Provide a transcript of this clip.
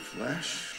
flesh